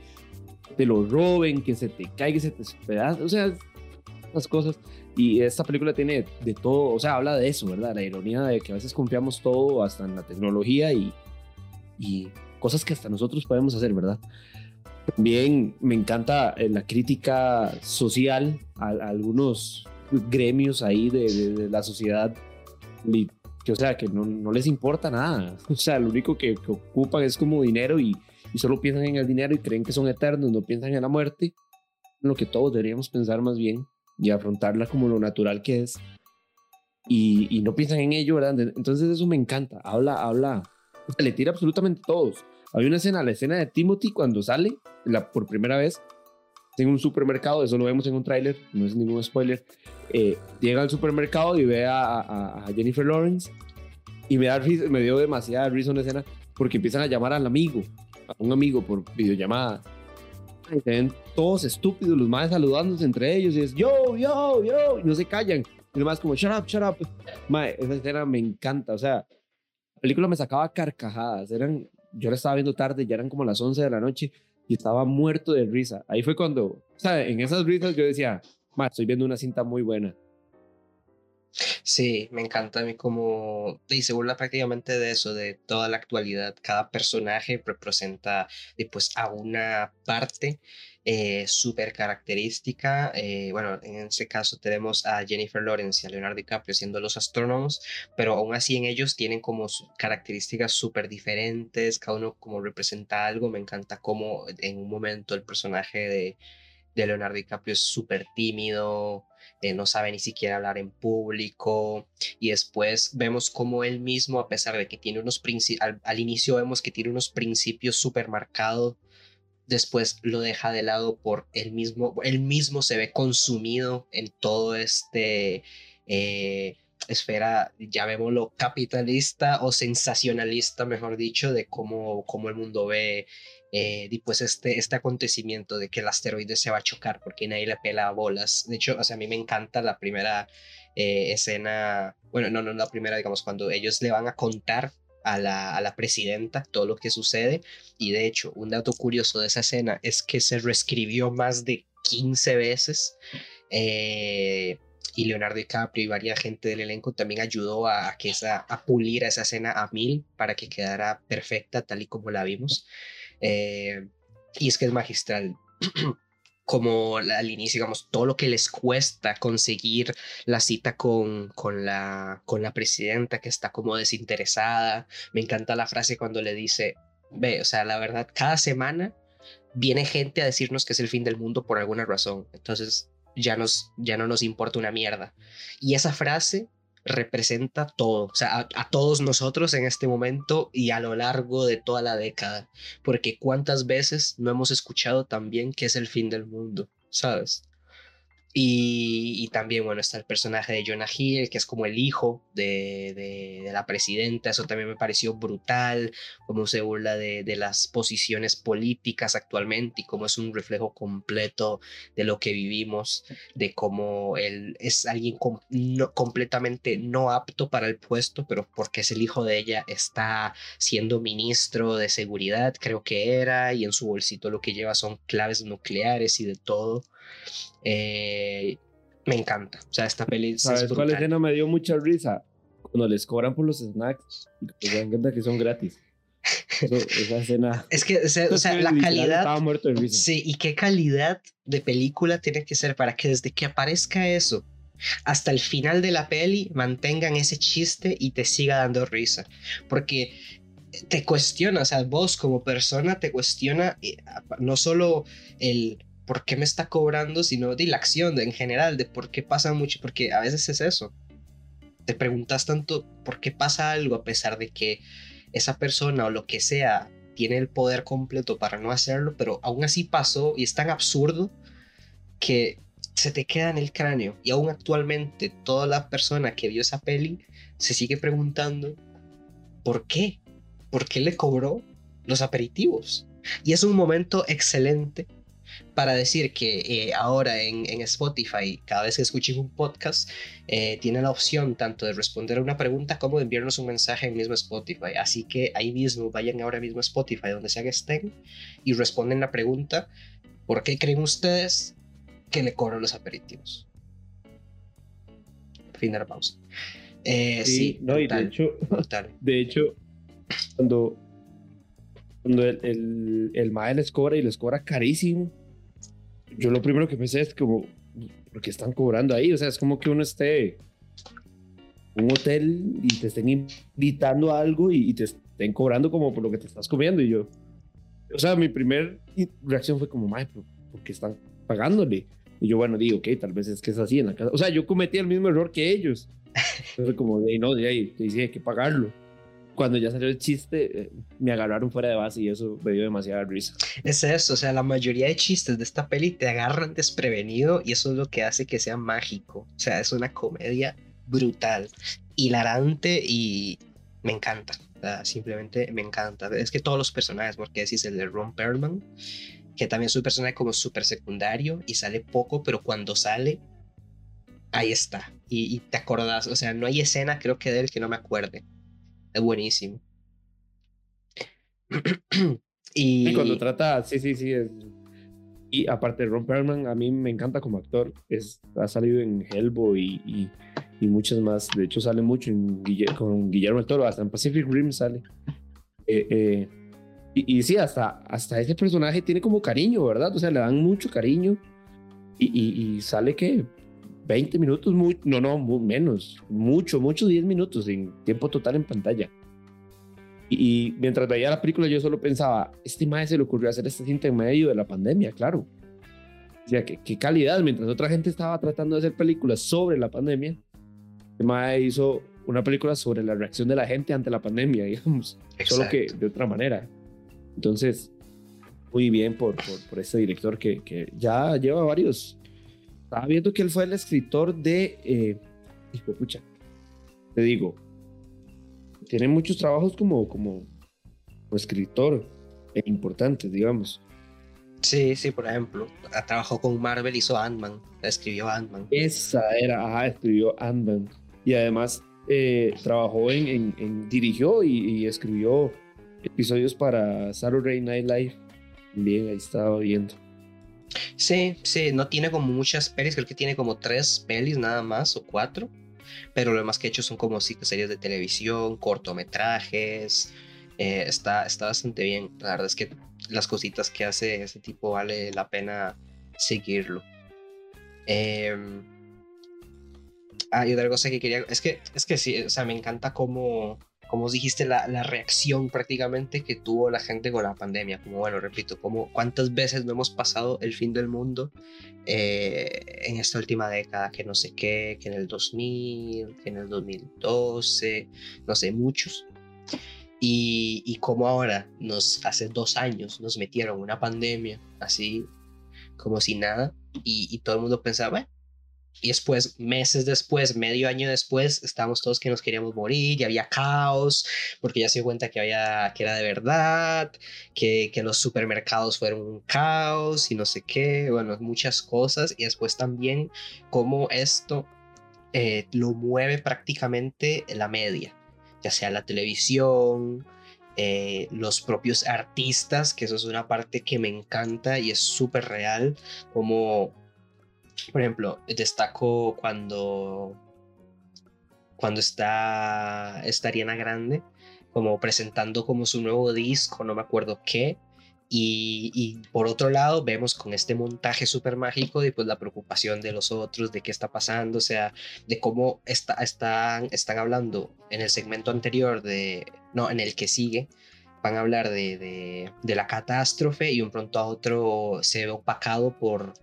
S2: te lo roben, que se te caiga, se te despedace, o sea, las cosas. Y esta película tiene de todo, o sea, habla de eso, ¿verdad? La ironía de que a veces confiamos todo hasta en la tecnología y, y cosas que hasta nosotros podemos hacer, ¿verdad? También me encanta eh, la crítica social a, algunos gremios ahí de, la sociedad, que o sea, que no, no, les importa nada. O sea, lo único que, ocupan es como dinero y, y, solo piensan en el dinero y creen que son eternos, no piensan en la muerte, lo que todos deberíamos pensar más bien y afrontarla como lo natural que es. Y, y no piensan en ello, ¿verdad? Entonces eso me encanta. Habla, habla, le tira absolutamente todos. Hay una escena, la escena de Timothy cuando sale la, por primera vez en un supermercado, eso lo vemos en un tráiler, no es ningún spoiler. Eh, llega al supermercado y ve a, a, Jennifer Lawrence y me, da, me dio demasiada risa una escena porque empiezan a llamar al amigo, a un amigo por videollamada. Y se ven todos estúpidos, los más saludándose entre ellos y es yo, yo, yo, y no se callan. Y nomás como shut up, shut up. Mae, esa escena me encanta, o sea, la película me sacaba carcajadas, eran yo la estaba viendo tarde, ya eran como las 11 de la noche y estaba muerto de risa. Ahí fue cuando, sea, en esas risas yo decía, ma, estoy viendo una cinta muy buena.
S1: Sí, me encanta a mí como, y se burla prácticamente de eso, de toda la actualidad. Cada personaje representa después a una parte eh, súper característica. Eh, bueno, en este caso tenemos a Jennifer Lawrence y a Leonardo DiCaprio siendo los astrónomos, pero aún así en ellos tienen como características súper diferentes, cada uno como representa algo. Me encanta cómo en un momento el personaje de, de Leonardo DiCaprio es súper tímido, eh, no sabe ni siquiera hablar en público y después vemos como él mismo, a pesar de que tiene unos principios, al, al, inicio vemos que tiene unos principios súper marcados después lo deja de lado por él mismo, él mismo se ve consumido en todo este eh, esfera, llamémoslo capitalista o sensacionalista, mejor dicho, de cómo, cómo el mundo ve eh, pues este, este acontecimiento de que el asteroide se va a chocar porque nadie le pela bolas. De hecho, o sea, a mí me encanta la primera eh, escena, bueno, no, no la primera, digamos, cuando ellos le van a contar a la, presidenta todo lo que sucede. Y de hecho, un dato curioso de esa escena es que se reescribió más de 15 veces. Eh, y Leonardo DiCaprio y varias gente del elenco también ayudó a, que esa, a pulir a esa escena a mil para que quedara perfecta tal y como la vimos. Eh, y es que es magistral. como al inicio, digamos, todo lo que les cuesta conseguir la cita con, con, la, con la presidenta que está como desinteresada. Me encanta la frase cuando le dice, ve, o sea, la verdad, cada semana viene gente a decirnos que es el fin del mundo por alguna razón. Entonces ya, nos, ya no nos importa una mierda. Y esa frase representa todo, o sea, a, todos nosotros en este momento y a lo largo de toda la década, porque cuántas veces no hemos escuchado también que es el fin del mundo, ¿sabes? Y, también, bueno, está el personaje de Jonah Hill, que es como el hijo de, de, la presidenta. Eso también me pareció brutal, cómo se burla de, de, las posiciones políticas actualmente y cómo es un reflejo completo de lo que vivimos, de cómo él es alguien completamente no apto para el puesto, pero porque es el hijo de ella, está siendo ministro de seguridad, creo que era, y en su bolsito lo que lleva son claves nucleares y de todo. Eh, me encanta. O sea, esta peli
S2: ¿Sabes cuál escena me dio mucha risa? Cuando les cobran por los snacks y se dan cuenta que son gratis. esa escena.
S1: Es que, o sea, la calidad.
S2: Estaba muerto de risa.
S1: Sí, y qué calidad de película tiene que ser para que desde que aparezca eso hasta el final de la peli mantengan ese chiste y te siga dando risa. Porque te cuestiona, o sea, vos como persona te cuestiona eh, no solo el por qué me está cobrando, sino de la acción en general, de por qué pasa mucho, porque a veces es eso. Te preguntas tanto por qué pasa algo a pesar de que esa persona o lo que sea tiene el poder completo para no hacerlo, pero aún así pasó y es tan absurdo que se te queda en el cráneo. Y aún actualmente toda la persona que vio esa peli se sigue preguntando, ¿por qué? ¿Por qué le cobró los aperitivos? Y es un momento excelente para decir que eh, ahora en, Spotify, cada vez que escuchen un podcast, eh, tiene la opción tanto de responder a una pregunta como de enviarnos un mensaje en mismo Spotify. Así que ahí mismo, vayan ahora mismo a Spotify, donde sea que estén, y responden la pregunta, ¿por qué creen ustedes que le cobran los aperitivos? Fin de la pausa. Eh, sí,
S2: no, y de hecho, de hecho, cuando, cuando el, el, el MAE les cobra y les cobra carísimo, yo lo primero que pensé es como, ¿por qué están cobrando ahí? O sea, es como que uno esté en un hotel y te estén invitando a algo y, te estén cobrando como por lo que te estás comiendo. Y yo, o sea, mi primer reacción fue como, mae, ¿por qué están pagándole? Y yo, bueno, digo, ok, tal vez es que es así en la casa. O sea, yo cometí el mismo error que ellos. Entonces, como, de no, de ahí, te dice, hay que pagarlo cuando ya salió el chiste, eh, me agarraron fuera de base y eso me dio demasiada risa.
S1: Es eso, o sea, la mayoría de chistes de esta peli te agarran desprevenido y eso es lo que hace que sea mágico. O sea, es una comedia brutal, hilarante y me encanta. simplemente me encanta. Es que todos los personajes, porque decís el de Ron Perlman, que también es un personaje como súper secundario y sale poco, pero cuando sale, ahí está. Y, y, te acordás, o sea, no hay escena creo que de él que no me acuerde. Es buenísimo.
S2: y... cuando trata, sí, sí, sí. Y aparte, Ron Perlman a mí me encanta como actor. Es, ha salido en Hellboy y, y, muchas más. De hecho, sale mucho con Guillermo del Toro. Hasta en Pacific Rim sale. Eh, eh, y, y, sí, hasta, hasta ese personaje tiene como cariño, ¿verdad? O sea, le dan mucho cariño. Y, y sale que 20 minutos, muy, no, no, menos, mucho, mucho, 10 minutos en tiempo total en pantalla. Y, mientras veía la película yo solo pensaba, este mae se le ocurrió hacer esta cinta en medio de la pandemia, claro. O sea, qué, qué calidad, mientras otra gente estaba tratando de hacer películas sobre la pandemia, este mae hizo una película sobre la reacción de la gente ante la pandemia, digamos, solo que de otra manera. Entonces, muy bien por, por, por este director que, que ya lleva varios estaba viendo que él fue el escritor de. Eh, hijo pucha. Te digo. Tiene muchos trabajos como, como, escritor e importantes, digamos.
S1: Sí, sí, por ejemplo, trabajó con Marvel, hizo Ant-Man, escribió Ant-Man.
S2: Esa era, ajá, escribió Ant-Man. Y además eh, trabajó en, en, dirigió y, escribió episodios para Saturday Night Live. Bien, ahí estaba viendo.
S1: Sí, sí, no tiene como muchas pelis, creo que tiene como tres pelis nada más o cuatro, pero lo demás que he hecho son como series de televisión, cortometrajes, eh, está, está bastante bien, la verdad es que las cositas que hace ese tipo vale la pena seguirlo. Eh, otra cosa que quería, es que, es que sí, o sea, me encanta cómo como os dijiste, la, la, reacción prácticamente que tuvo la gente con la pandemia. Como bueno, repito, como cuántas veces no hemos pasado el fin del mundo eh, en esta última década, que no sé qué, que en el 2000, que en el 2012, no sé, muchos. Y, y como ahora, nos, hace dos años, nos metieron una pandemia así como si nada, y, y todo el mundo pensaba, bueno, y después, meses después, medio año después, estábamos todos que nos queríamos morir y había caos, porque ya se dio cuenta que, había, que era de verdad, que, que los supermercados fueron un caos y no sé qué, bueno, muchas cosas. Y después también cómo esto eh, lo mueve prácticamente la media, ya sea la televisión, eh, los propios artistas, que eso es una parte que me encanta y es súper real, como por ejemplo, destaco cuando, cuando está esta Ariana Grande como presentando como su nuevo disco, no me acuerdo qué, Y, y, por otro lado, vemos con este montaje súper mágico y pues la preocupación de los otros, de qué está pasando, o sea, de cómo está, están, están hablando en el segmento anterior de, no, en el que sigue, van a hablar de, de, la catástrofe y un pronto a otro se ve opacado por,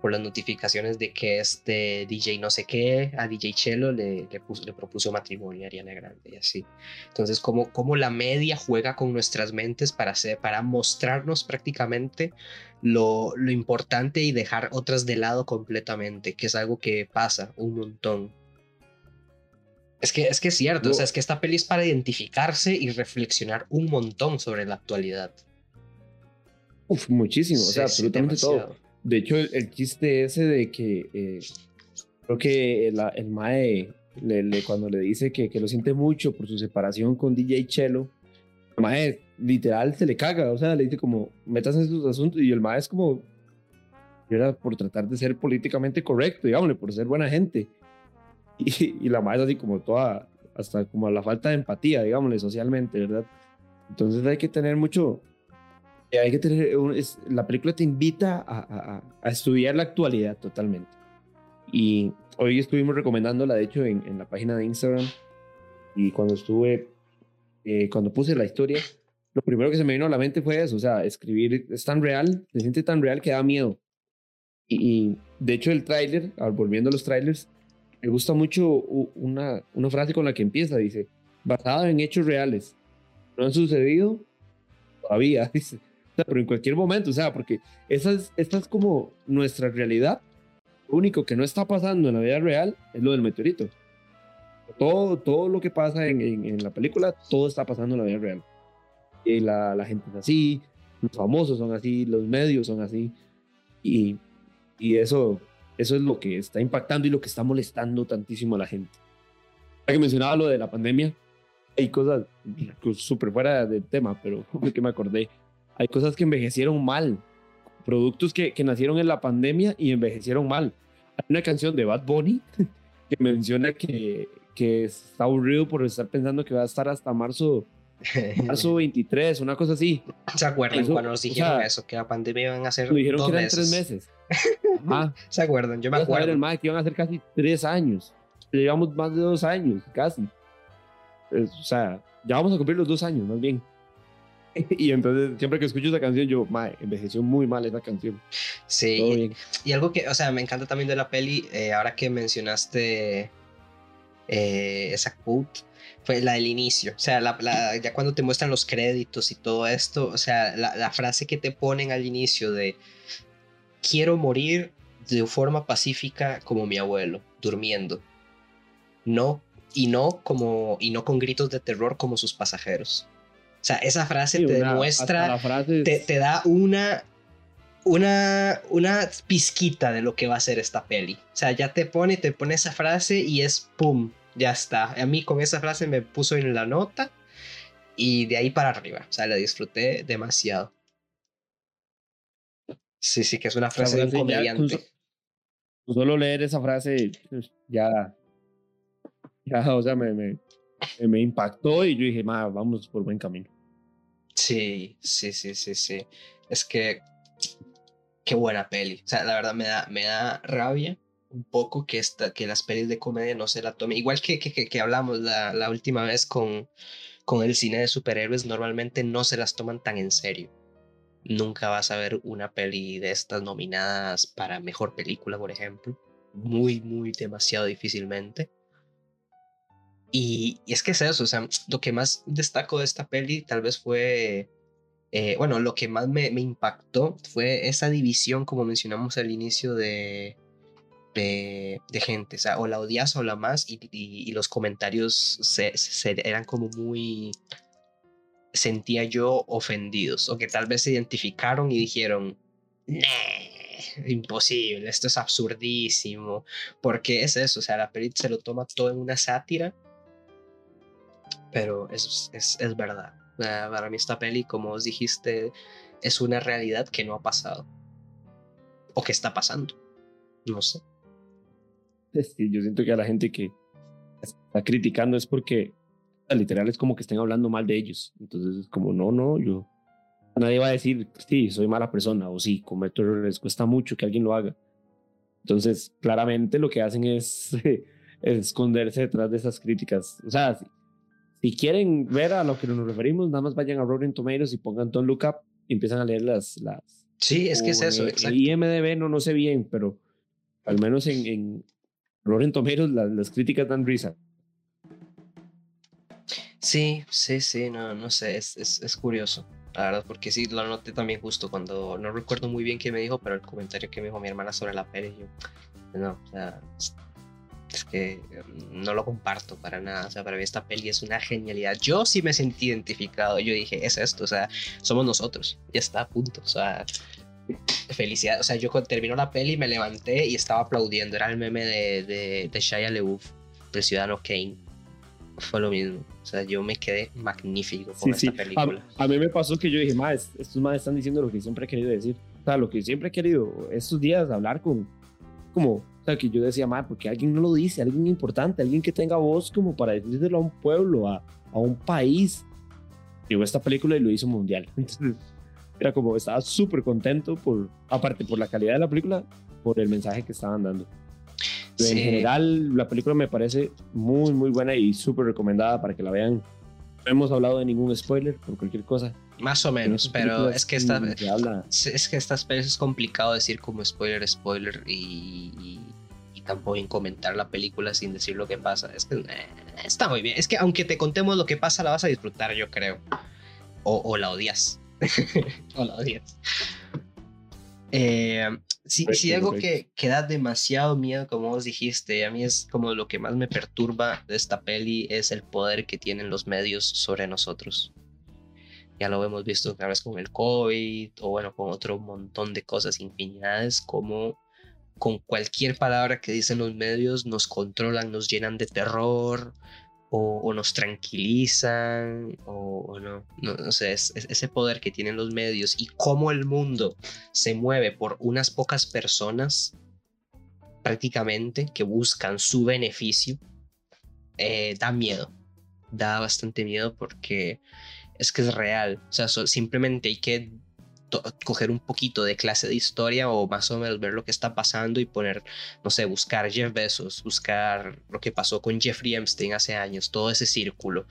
S1: por las notificaciones de que este DJ no sé qué, a DJ Chelo le, le, le propuso matrimonio a Ariana Grande y así. Entonces, como, como la media juega con nuestras mentes para, hacer, para mostrarnos prácticamente lo, lo importante y dejar otras de lado completamente, que es algo que pasa un montón. Es que, es que es cierto, o sea, es que esta peli es para identificarse y reflexionar un montón sobre la actualidad.
S2: Uf, muchísimo, o sea, absolutamente todo. De hecho, el, el, chiste ese de que eh, creo que el, el Mae, le, le, cuando le dice que, que, lo siente mucho por su separación con DJ Chelo, el Mae literal se le caga, o sea, le dice como, metas en sus asuntos, y el Mae es como, era por tratar de ser políticamente correcto, digámosle, por ser buena gente. Y, y la madre así como toda, hasta como la falta de empatía, digámosle, socialmente, ¿verdad? Entonces hay que tener mucho, hay que tener, es, la película te invita a, a, a, estudiar la actualidad totalmente. Y hoy estuvimos recomendándola, de hecho, en, en la página de Instagram. Y cuando estuve, eh, cuando puse la historia, lo primero que se me vino a la mente fue eso, o sea, escribir es tan real, se siente tan real que da miedo. Y, y de hecho el tráiler, volviendo a los trailers, me gusta mucho una, una frase con la que empieza, dice, basada en hechos reales. No han sucedido todavía, dice. O sea, pero en cualquier momento, o sea, porque esa es, esta es como nuestra realidad. Lo único que no está pasando en la vida real es lo del meteorito. Todo, todo lo que pasa en, en, en la película, todo está pasando en la vida real. Y la, la gente es así, los famosos son así, los medios son así. Y, y eso eso es lo que está impactando y lo que está molestando tantísimo a la gente. Ya que mencionaba lo de la pandemia, hay cosas súper fuera del tema, pero que me acordé. Hay cosas que envejecieron mal. Productos que, que nacieron en la pandemia y envejecieron mal. Hay una canción de Bad Bunny que menciona que, que está aburrido por estar pensando que va a estar hasta marzo marzo 23, una cosa así.
S1: ¿Se acuerdan eso, cuando nos dijeron o sea, eso? Que la pandemia iban a ser.
S2: Lo dijeron
S1: dos
S2: que eran
S1: meses.
S2: tres meses.
S1: Ah, ¿Se acuerdan? Yo me acuerdo.
S2: El MAC que iban a ser casi tres años. Llevamos más de dos años, casi. Es, o sea, ya vamos a cumplir los dos años, más bien. Y entonces, siempre que escucho esa canción, yo, mae, envejeció muy mal esa canción.
S1: Sí. Y, y, algo que, o sea, me encanta también de la peli, eh, ahora que mencionaste eh, esa quote, fue la del inicio. O sea, la, la, ya cuando te muestran los créditos y todo esto, o sea, la, la, frase que te ponen al inicio de quiero morir de forma pacífica como mi abuelo, durmiendo. No, y no como, y no con gritos de terror como sus pasajeros. O sea, esa frase sí, te una, demuestra, frase te, te, da una, una, una pizquita de lo que va a ser esta peli. O sea, ya te pone, te pone esa frase y es pum, ya está. A mí con esa frase me puso en la nota y de ahí para arriba. O sea, la disfruté demasiado. Sí, sí, que es una frase, frase de un comediante.
S2: Ya, solo leer esa frase pues, ya, ya, o sea, me, me, me impactó y yo dije, vamos por buen camino.
S1: Sí, sí, sí, sí, sí. Es que qué buena peli. O sea, la verdad me da, me da rabia un poco que, esta, que las pelis de comedia no se la tomen. Igual que, que, que hablamos la, la, última vez con, con el cine de superhéroes, normalmente no se las toman tan en serio. Nunca vas a ver una peli de estas nominadas para mejor película, por ejemplo. Muy, muy, demasiado difícilmente. Y, es que es eso, o sea, lo que más destaco de esta peli tal vez fue eh, bueno, lo que más me, impactó fue esa división, como mencionamos al inicio, de, de, gente, o sea, o la odias o la más, y, los comentarios se, eran como muy, sentía yo, ofendidos, o que tal vez se identificaron y dijeron, nah, imposible, esto es absurdísimo, porque es eso, o sea, la peli se lo toma todo en una sátira, pero es, es, es verdad. Uh, para mí esta peli, como os dijiste, es una realidad que no ha pasado. O que está pasando. No sé.
S2: Sí, yo siento que a la gente que está criticando es porque literal es como que estén hablando mal de ellos. Entonces es como, no, no, yo, nadie va a decir, sí, soy mala persona o sí, cometo errores, cuesta mucho que alguien lo haga. Entonces, claramente lo que hacen es, esconderse detrás de esas críticas. O sea, si, quieren ver a lo que nos referimos, nada más vayan a Rotten Tomatoes y pongan Don't Look Up y empiezan a leer las... las
S1: sí, es que es eso, exacto.
S2: IMDB no, no sé bien, pero al menos en, en Rotten Tomatoes las, las críticas dan risa.
S1: Sí, sí, sí, no, no sé, es, es, es curioso la verdad, porque sí, lo noté también justo cuando, no recuerdo muy bien qué me dijo, pero el comentario que me dijo mi hermana sobre la peli, yo, no, o sea, es que mm, no lo comparto para nada, o sea, para mí esta peli es una genialidad. Yo sí me sentí identificado, yo dije, es esto, o sea, somos nosotros, ya está, a punto, o sea, felicidad, o sea, yo cuando terminó la peli me levanté y estaba aplaudiendo, era el meme de, de, de Shia LeBouf, del Ciudadano Kane fue lo mismo. O sea, yo me quedé magnífico con esta película.
S2: A, mí me pasó que yo dije, más, estos más están diciendo lo que siempre he querido decir. O sea, lo que siempre he querido estos días hablar con, como, o sea, que yo decía, más, porque alguien no lo dice, alguien importante, alguien que tenga voz como para decírselo a un pueblo, a, a un país. Llegó esta película y lo hizo mundial. Entonces, era como, estaba súper contento por, aparte por la calidad de la película, por el mensaje que estaban dando. En general, la película me parece muy, muy buena y súper recomendada para que la vean. No hemos hablado de ningún spoiler por cualquier cosa.
S1: Más o menos, pero es que, esta, es que estas veces es complicado decir como spoiler, spoiler y, y, tampoco en comentar la película sin decir lo que pasa. Es que eh, está muy bien. Es que aunque te contemos lo que pasa, la vas a disfrutar, yo creo. O, o la odias. o la odias. Eh, si, algo que, que, da demasiado miedo, como vos dijiste, a mí es como lo que más me perturba de esta peli, es el poder que tienen los medios sobre nosotros. Ya lo hemos visto otra vez con el COVID, o bueno, con otro montón de cosas, infinidades, como con cualquier palabra que dicen los medios nos controlan, nos llenan de terror, o, nos tranquilizan, o, no, no, sé, es, ese poder que tienen los medios y cómo el mundo se mueve por unas pocas personas prácticamente que buscan su beneficio, eh, da miedo, da bastante miedo porque es que es real, o sea, simplemente hay que coger un poquito de clase de historia o más o menos ver lo que está pasando y poner, no sé, buscar Jeff Bezos, buscar lo que pasó con Jeffrey Epstein hace años, todo ese círculo.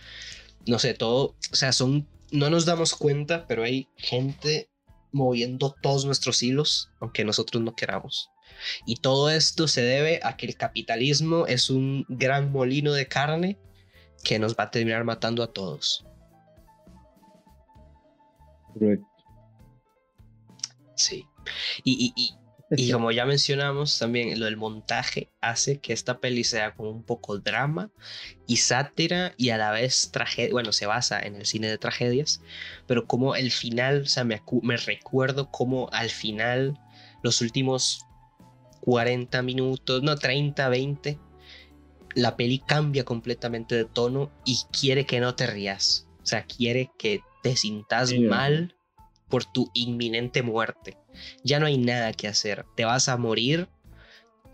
S1: No sé, todo, o sea, son, no nos damos cuenta, pero hay gente moviendo todos nuestros hilos, aunque nosotros no queramos. Y todo esto se debe a que el capitalismo es un gran molino de carne que nos va a terminar matando a todos. Sí. Y, y, y, como ya mencionamos, también lo del montaje hace que esta peli sea como un poco drama y sátira y a la vez tragedia. Bueno, se basa en el cine de tragedias, pero como el final, o sea, me, me recuerdo como al final, los últimos 40 minutos, no, 30, 20, la peli cambia completamente de tono y quiere que no te rías. O sea, quiere que te sintas mal por tu inminente muerte. Ya no hay nada que hacer, te vas a morir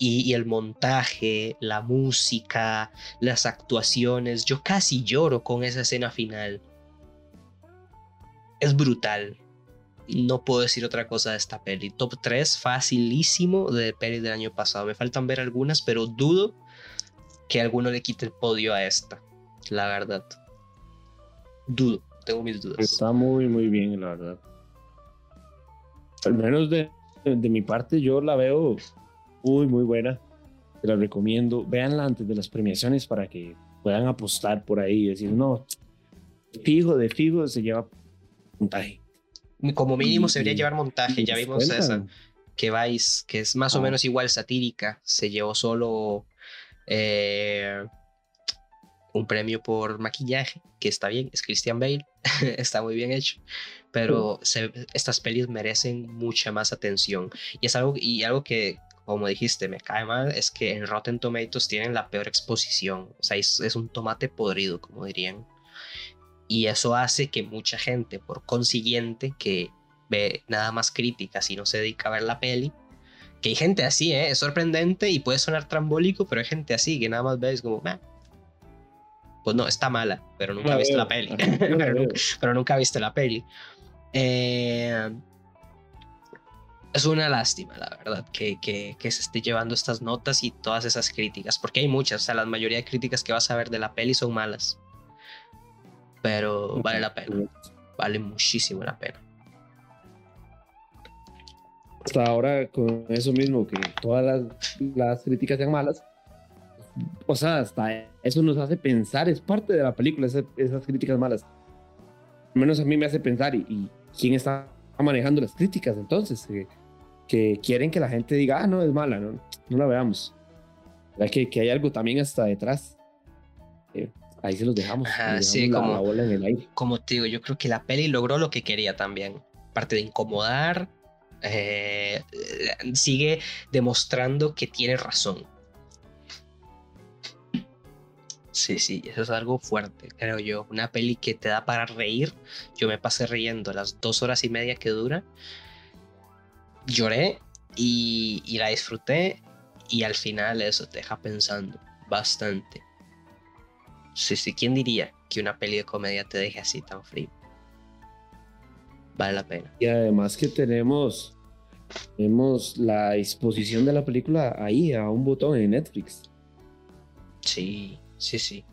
S1: y, el montaje, la música, las actuaciones, yo casi lloro con esa escena final. Es brutal. No puedo decir otra cosa de esta peli. Top 3 facilísimo de peli del año pasado. Me faltan ver algunas, pero dudo que alguno le quite el podio a esta. La verdad. Dudo, tengo mis dudas.
S2: Está muy, muy bien, la verdad al menos de, de, mi parte, yo la veo muy, muy buena. Te la recomiendo. Véanla antes de las premiaciones para que puedan apostar por ahí y decir, no, fijo, de fijo se lleva montaje.
S1: Como mínimo se debería llevar montaje, ya vimos esa. Que vais, que es más o ah. menos igual satírica, se llevó solo eh, un premio por maquillaje, que está bien, es Christian Bale, está muy bien hecho pero estas pelis merecen mucha más atención. Y es algo, y algo que, como dijiste, me cae mal, es que en Rotten Tomatoes tienen la peor exposición. O sea, es, un tomate podrido, como dirían. Y eso hace que mucha gente, por consiguiente, que ve nada más críticas y no se dedica a ver la peli, que hay gente así, ¿eh? es sorprendente y puede sonar trambólico, pero hay gente así que nada más ves como, pues no, está mala, pero nunca viste la peli. pero, nunca, pero, nunca, viste la peli. Eh, es una lástima, la verdad, que, que, que, se esté llevando estas notas y todas esas críticas, porque hay muchas, o sea, la mayoría de críticas que vas a ver de la peli son malas. Pero vale la pena, vale muchísimo la pena.
S2: Hasta ahora, con eso mismo, que todas las, las críticas sean malas, o sea, hasta eso nos hace pensar, es parte de la película, esas, esas críticas malas. Al menos a mí me hace pensar, y, y quién está manejando las críticas entonces, que, que, quieren que la gente diga, ah, no, es mala, no, no la veamos. Que, que hay algo también hasta detrás. Eh, ahí se los dejamos.
S1: Ajá,
S2: dejamos
S1: sí,
S2: la,
S1: como,
S2: la bola en el aire.
S1: como te digo, yo creo que la peli logró lo que quería también. Aparte de incomodar, eh, sigue demostrando que tiene razón. Sí, sí, eso es algo fuerte, creo yo. Una peli que te da para reír. Yo me pasé riendo las dos horas y media que dura. Lloré y, y la disfruté. Y al final eso te deja pensando bastante. Sí, sí, ¿quién diría que una peli de comedia te deje así tan frío? Vale la pena.
S2: Y además que tenemos, tenemos la disposición de la película ahí, a un botón en Netflix.
S1: Sí, sí, sí.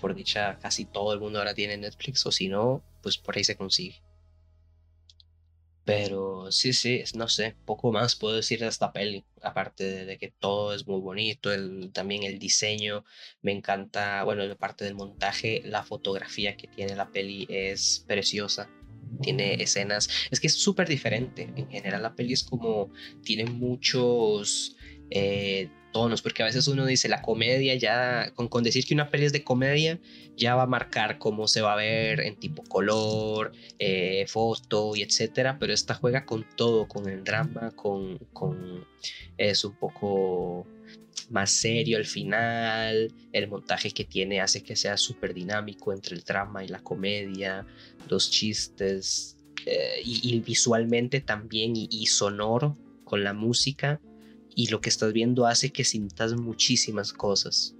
S1: Por dicha casi todo el mundo ahora tiene Netflix o si no, pues por ahí se consigue. Pero sí, sí, no sé, poco más puedo decir de esta peli, aparte de, de que todo es muy bonito, el, también el diseño, me encanta, bueno, la parte del montaje, la fotografía que tiene la peli es preciosa, tiene escenas, es que es súper diferente, en general la peli es como, tiene muchos... Eh, tonos, porque a veces uno dice la comedia ya, con, con, decir que una peli es de comedia, ya va a marcar cómo se va a ver en tipo color, eh, foto y etcétera, pero esta juega con todo, con el drama, con, con es un poco más serio al final, el montaje que tiene hace que sea súper dinámico entre el drama y la comedia, los chistes eh, y, visualmente también y, y sonoro con la música y lo que estás viendo hace que sintas muchísimas cosas.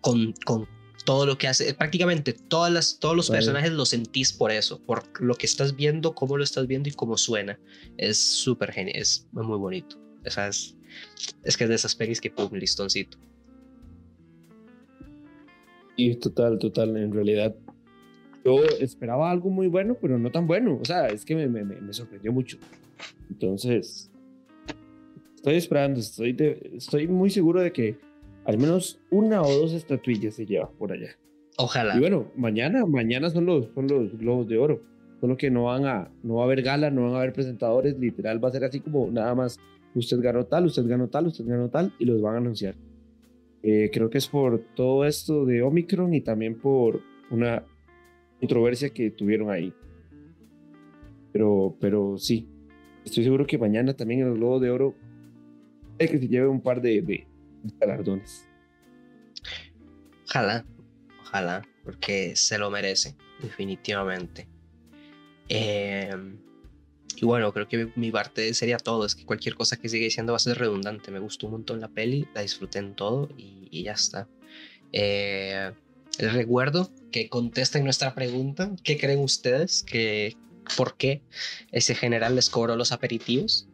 S1: Con, con todo lo que hace, prácticamente todas las, todos los vale. personajes lo sentís por eso, por lo que estás viendo, cómo lo estás viendo y cómo suena. Es súper genial, es muy bonito. O sea, es, es que es de esas pelis que pum, listoncito.
S2: Y total, total, en realidad. Yo esperaba algo muy bueno, pero no tan bueno. O sea, es que me, me, me sorprendió mucho. Entonces, estoy esperando, estoy, de, estoy muy seguro de que al menos una o dos estatuillas se lleva por allá.
S1: Ojalá.
S2: Y bueno, mañana, mañana son los, son los globos de oro. Solo que no van a, no va a haber gala, no van a haber presentadores, literal va a ser así como nada más, usted ganó tal, usted ganó tal, usted ganó tal, y los van a anunciar. Eh, creo que es por todo esto de Omicron y también por una controversia que tuvieron ahí. Pero, pero sí, estoy seguro que mañana también en los Globos de Oro que se lleve un par de, galardones.
S1: Ojalá, ojalá, porque se lo merece, definitivamente. Eh, y bueno, creo que mi parte sería todo. Es que cualquier cosa que siga diciendo va a ser redundante. Me gustó un montón la peli, la disfruté en todo y, ya está. Eh, les recuerdo que contesten nuestra pregunta. ¿Qué creen ustedes? que ¿Por qué ese general les cobró los aperitivos?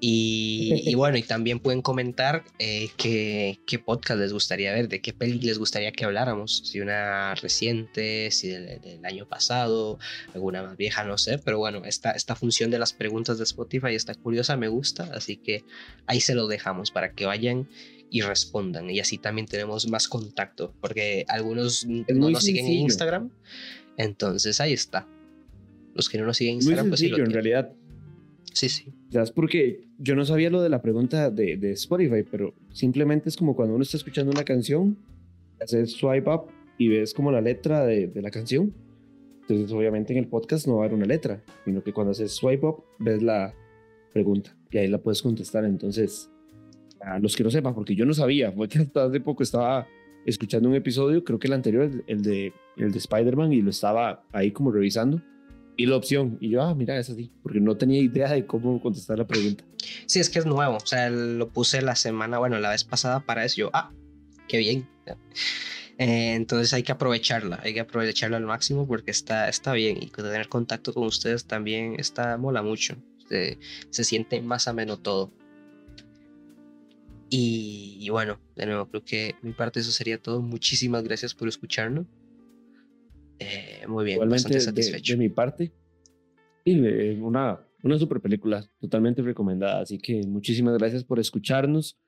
S1: Y, y, bueno, y también pueden comentar eh, qué, qué, podcast les gustaría ver, de qué peli les gustaría que habláramos, si una reciente, si del, del, año pasado, alguna más vieja, no sé, pero bueno, esta, esta función de las preguntas de Spotify está curiosa, me gusta, así que ahí se lo dejamos para que vayan y respondan, y así también tenemos más contacto, porque algunos no nos siguen en Instagram, entonces ahí está. Los que no nos siguen en Instagram,
S2: muy sencillo,
S1: pues sí
S2: en realidad.
S1: Sí, sí.
S2: ¿Sabes? Porque yo no sabía lo de la pregunta de, de, Spotify, pero simplemente es como cuando uno está escuchando una canción, haces swipe up y ves como la letra de, de, la canción. Entonces, obviamente en el podcast no va a haber una letra, sino que cuando haces swipe up ves la pregunta y ahí la puedes contestar. Entonces, a los que no sepan, porque yo no sabía, fue que hasta hace poco estaba escuchando un episodio, creo que el anterior, el de, el de Spider-Man, y lo estaba ahí como revisando y la opción. Y yo, ah, mira, es así, porque no tenía idea de cómo contestar la pregunta.
S1: Sí, es que es nuevo. O sea, lo puse la semana, bueno, la vez pasada para eso. Yo, ah, qué bien. Eh, entonces hay que aprovecharla, hay que aprovecharla al máximo porque está, está bien y tener contacto con ustedes también está, mola mucho. Se, se siente más ameno todo. Y, bueno, de nuevo, creo que mi parte eso sería todo. Muchísimas gracias por escucharnos. Eh, muy bien,
S2: bastante satisfecho. De, mi parte, y una, una super película, totalmente recomendada. Así que muchísimas gracias por escucharnos.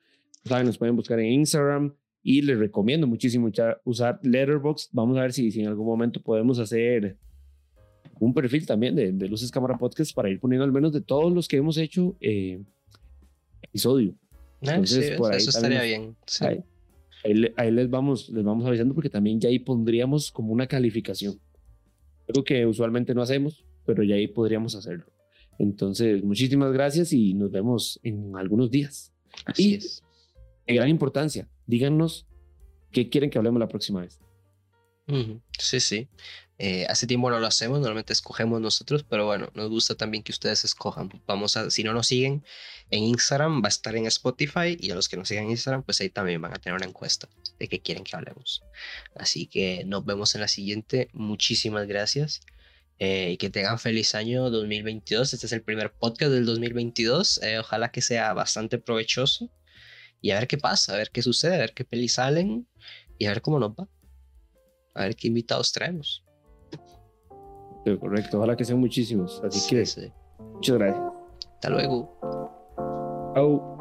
S2: Saben, nos pueden buscar en Instagram y les recomiendo muchísimo usar Letterboxd. Vamos a ver si, si en algún momento podemos hacer un perfil también de, de, Luces Cámara Podcast para ir poniendo al menos de todos los que hemos hecho eh, episodio.
S1: Ah, Entonces, por ahí eso estaría bien.
S2: Ahí, les, vamos, les vamos avisando porque también ya ahí pondríamos como una calificación. Algo que usualmente no hacemos, pero ya ahí podríamos hacerlo. Entonces, muchísimas gracias y nos vemos en algunos días.
S1: Así es.
S2: De gran importancia, díganos qué quieren que hablemos la próxima vez.
S1: Sí, sí. Eh, hace tiempo no lo hacemos, normalmente escogemos nosotros, pero bueno, nos gusta también que ustedes escojan. Vamos a, si no nos siguen en Instagram, va a estar en Spotify y a los que nos sigan en Instagram, pues ahí también van a tener una encuesta de qué quieren que hablemos. Así que nos vemos en la siguiente. Muchísimas gracias eh, y que tengan feliz año 2022. Este es el primer podcast del 2022. Eh, ojalá que sea bastante provechoso y a ver qué pasa, a ver qué sucede, a ver qué pelis salen y a ver cómo nos va. A ver qué invitados traemos.
S2: Correcto, ojalá que sean muchísimos. Así que, muchas gracias.
S1: Hasta luego.
S2: Chao.